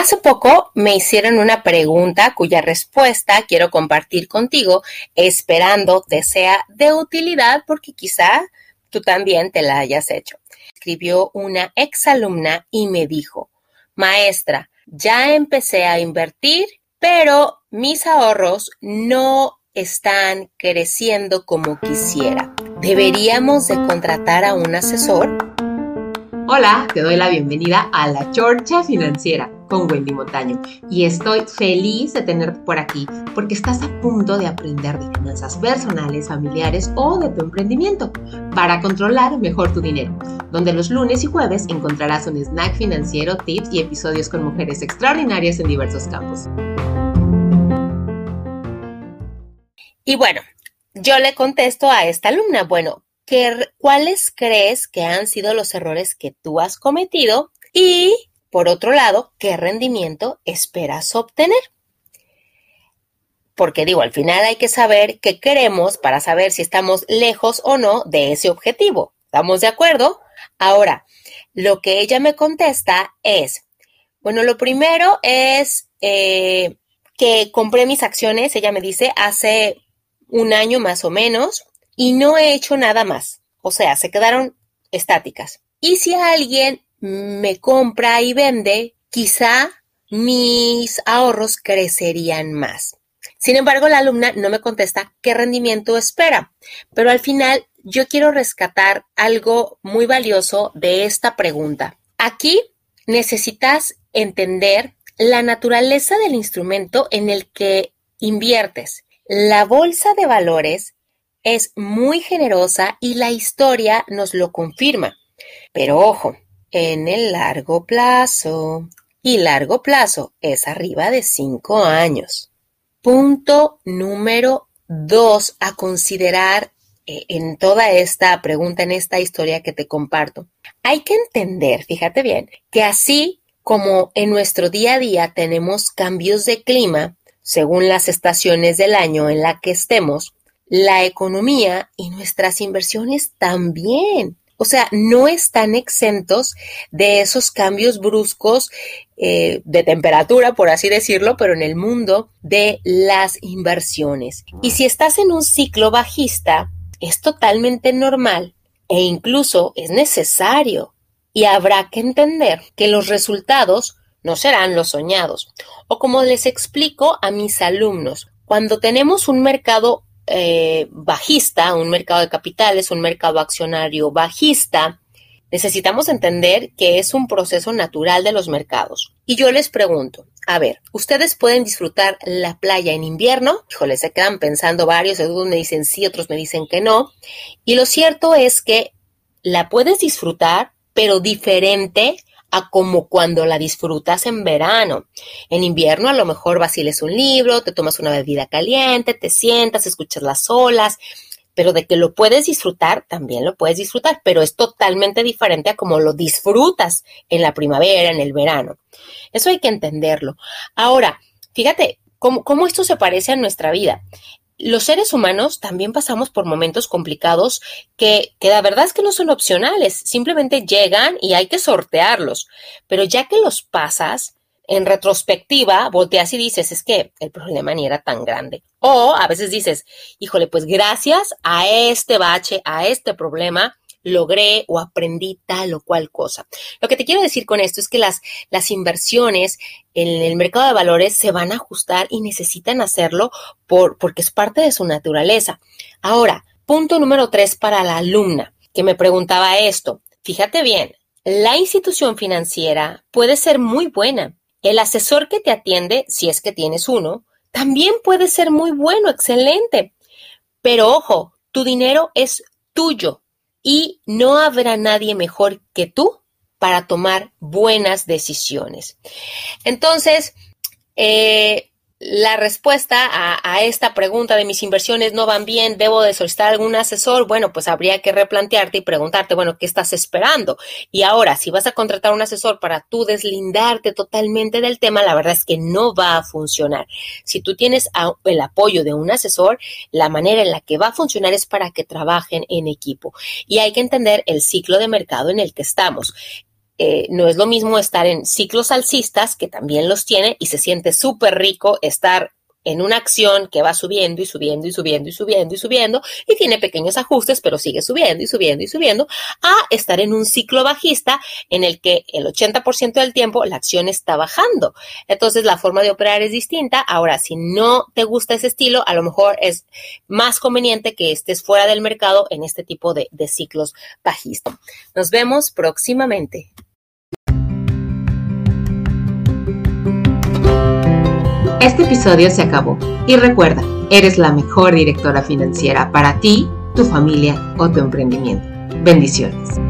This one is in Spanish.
Hace poco me hicieron una pregunta cuya respuesta quiero compartir contigo, esperando te sea de utilidad porque quizá tú también te la hayas hecho. Escribió una exalumna y me dijo, maestra, ya empecé a invertir, pero mis ahorros no están creciendo como quisiera. ¿Deberíamos de contratar a un asesor? Hola, te doy la bienvenida a La Chorcha Financiera con Wendy Montaño y estoy feliz de tenerte por aquí porque estás a punto de aprender de finanzas personales, familiares o de tu emprendimiento para controlar mejor tu dinero, donde los lunes y jueves encontrarás un snack financiero, tips y episodios con mujeres extraordinarias en diversos campos. Y bueno, yo le contesto a esta alumna, bueno, ¿cuáles crees que han sido los errores que tú has cometido? Y, por otro lado, ¿qué rendimiento esperas obtener? Porque digo, al final hay que saber qué queremos para saber si estamos lejos o no de ese objetivo. ¿Estamos de acuerdo? Ahora, lo que ella me contesta es, bueno, lo primero es eh, que compré mis acciones, ella me dice, hace un año más o menos y no he hecho nada más. O sea, se quedaron estáticas. Y si alguien me compra y vende, quizá mis ahorros crecerían más. Sin embargo, la alumna no me contesta qué rendimiento espera, pero al final yo quiero rescatar algo muy valioso de esta pregunta. Aquí necesitas entender la naturaleza del instrumento en el que inviertes. La bolsa de valores es muy generosa y la historia nos lo confirma. Pero ojo, en el largo plazo. Y largo plazo es arriba de cinco años. Punto número dos a considerar eh, en toda esta pregunta, en esta historia que te comparto. Hay que entender, fíjate bien, que así como en nuestro día a día tenemos cambios de clima, según las estaciones del año en la que estemos, la economía y nuestras inversiones también. O sea, no están exentos de esos cambios bruscos eh, de temperatura, por así decirlo, pero en el mundo de las inversiones. Y si estás en un ciclo bajista, es totalmente normal e incluso es necesario. Y habrá que entender que los resultados no serán los soñados. O como les explico a mis alumnos, cuando tenemos un mercado eh, bajista, un mercado de capitales, un mercado accionario bajista, necesitamos entender que es un proceso natural de los mercados. Y yo les pregunto, a ver, ¿ustedes pueden disfrutar la playa en invierno? Híjole, se quedan pensando varios, algunos me dicen sí, otros me dicen que no. Y lo cierto es que la puedes disfrutar, pero diferente a como cuando la disfrutas en verano. En invierno a lo mejor vaciles un libro, te tomas una bebida caliente, te sientas, escuchas las olas, pero de que lo puedes disfrutar, también lo puedes disfrutar, pero es totalmente diferente a como lo disfrutas en la primavera, en el verano. Eso hay que entenderlo. Ahora, fíjate cómo, cómo esto se parece a nuestra vida los seres humanos también pasamos por momentos complicados que, que la verdad es que no son opcionales, simplemente llegan y hay que sortearlos. Pero ya que los pasas, en retrospectiva, volteas y dices, es que el problema ni era tan grande. O a veces dices, híjole, pues gracias a este bache, a este problema, logré o aprendí tal o cual cosa. Lo que te quiero decir con esto es que las, las inversiones en el mercado de valores se van a ajustar y necesitan hacerlo por, porque es parte de su naturaleza. Ahora, punto número tres para la alumna que me preguntaba esto. Fíjate bien, la institución financiera puede ser muy buena. El asesor que te atiende, si es que tienes uno, también puede ser muy bueno, excelente. Pero ojo, tu dinero es tuyo y no habrá nadie mejor que tú para tomar buenas decisiones. Entonces, eh, la respuesta a, esta pregunta de mis inversiones no van bien, debo de solicitar algún asesor, bueno, pues habría que replantearte y preguntarte, bueno, ¿qué estás esperando? Y ahora, si vas a contratar un asesor para tú deslindarte totalmente del tema, la verdad es que no va a funcionar. Si tú tienes el apoyo de un asesor, la manera en la que va a funcionar es para que trabajen en equipo. Y hay que entender el ciclo de mercado en el que estamos eh, no es lo mismo estar en ciclos alcistas, que también los tiene, y se siente súper rico estar en una acción que va subiendo y subiendo y subiendo y subiendo y subiendo y tiene pequeños ajustes, pero sigue subiendo y subiendo y subiendo, a estar en un ciclo bajista en el que el 80% del tiempo la acción está bajando. Entonces la forma de operar es distinta. Ahora, si no te gusta ese estilo, a lo mejor es más conveniente que estés fuera del mercado en este tipo de, de ciclos bajistas. Nos vemos próximamente. Este episodio se acabó y recuerda, eres la mejor directora financiera para ti, tu familia o tu emprendimiento. Bendiciones.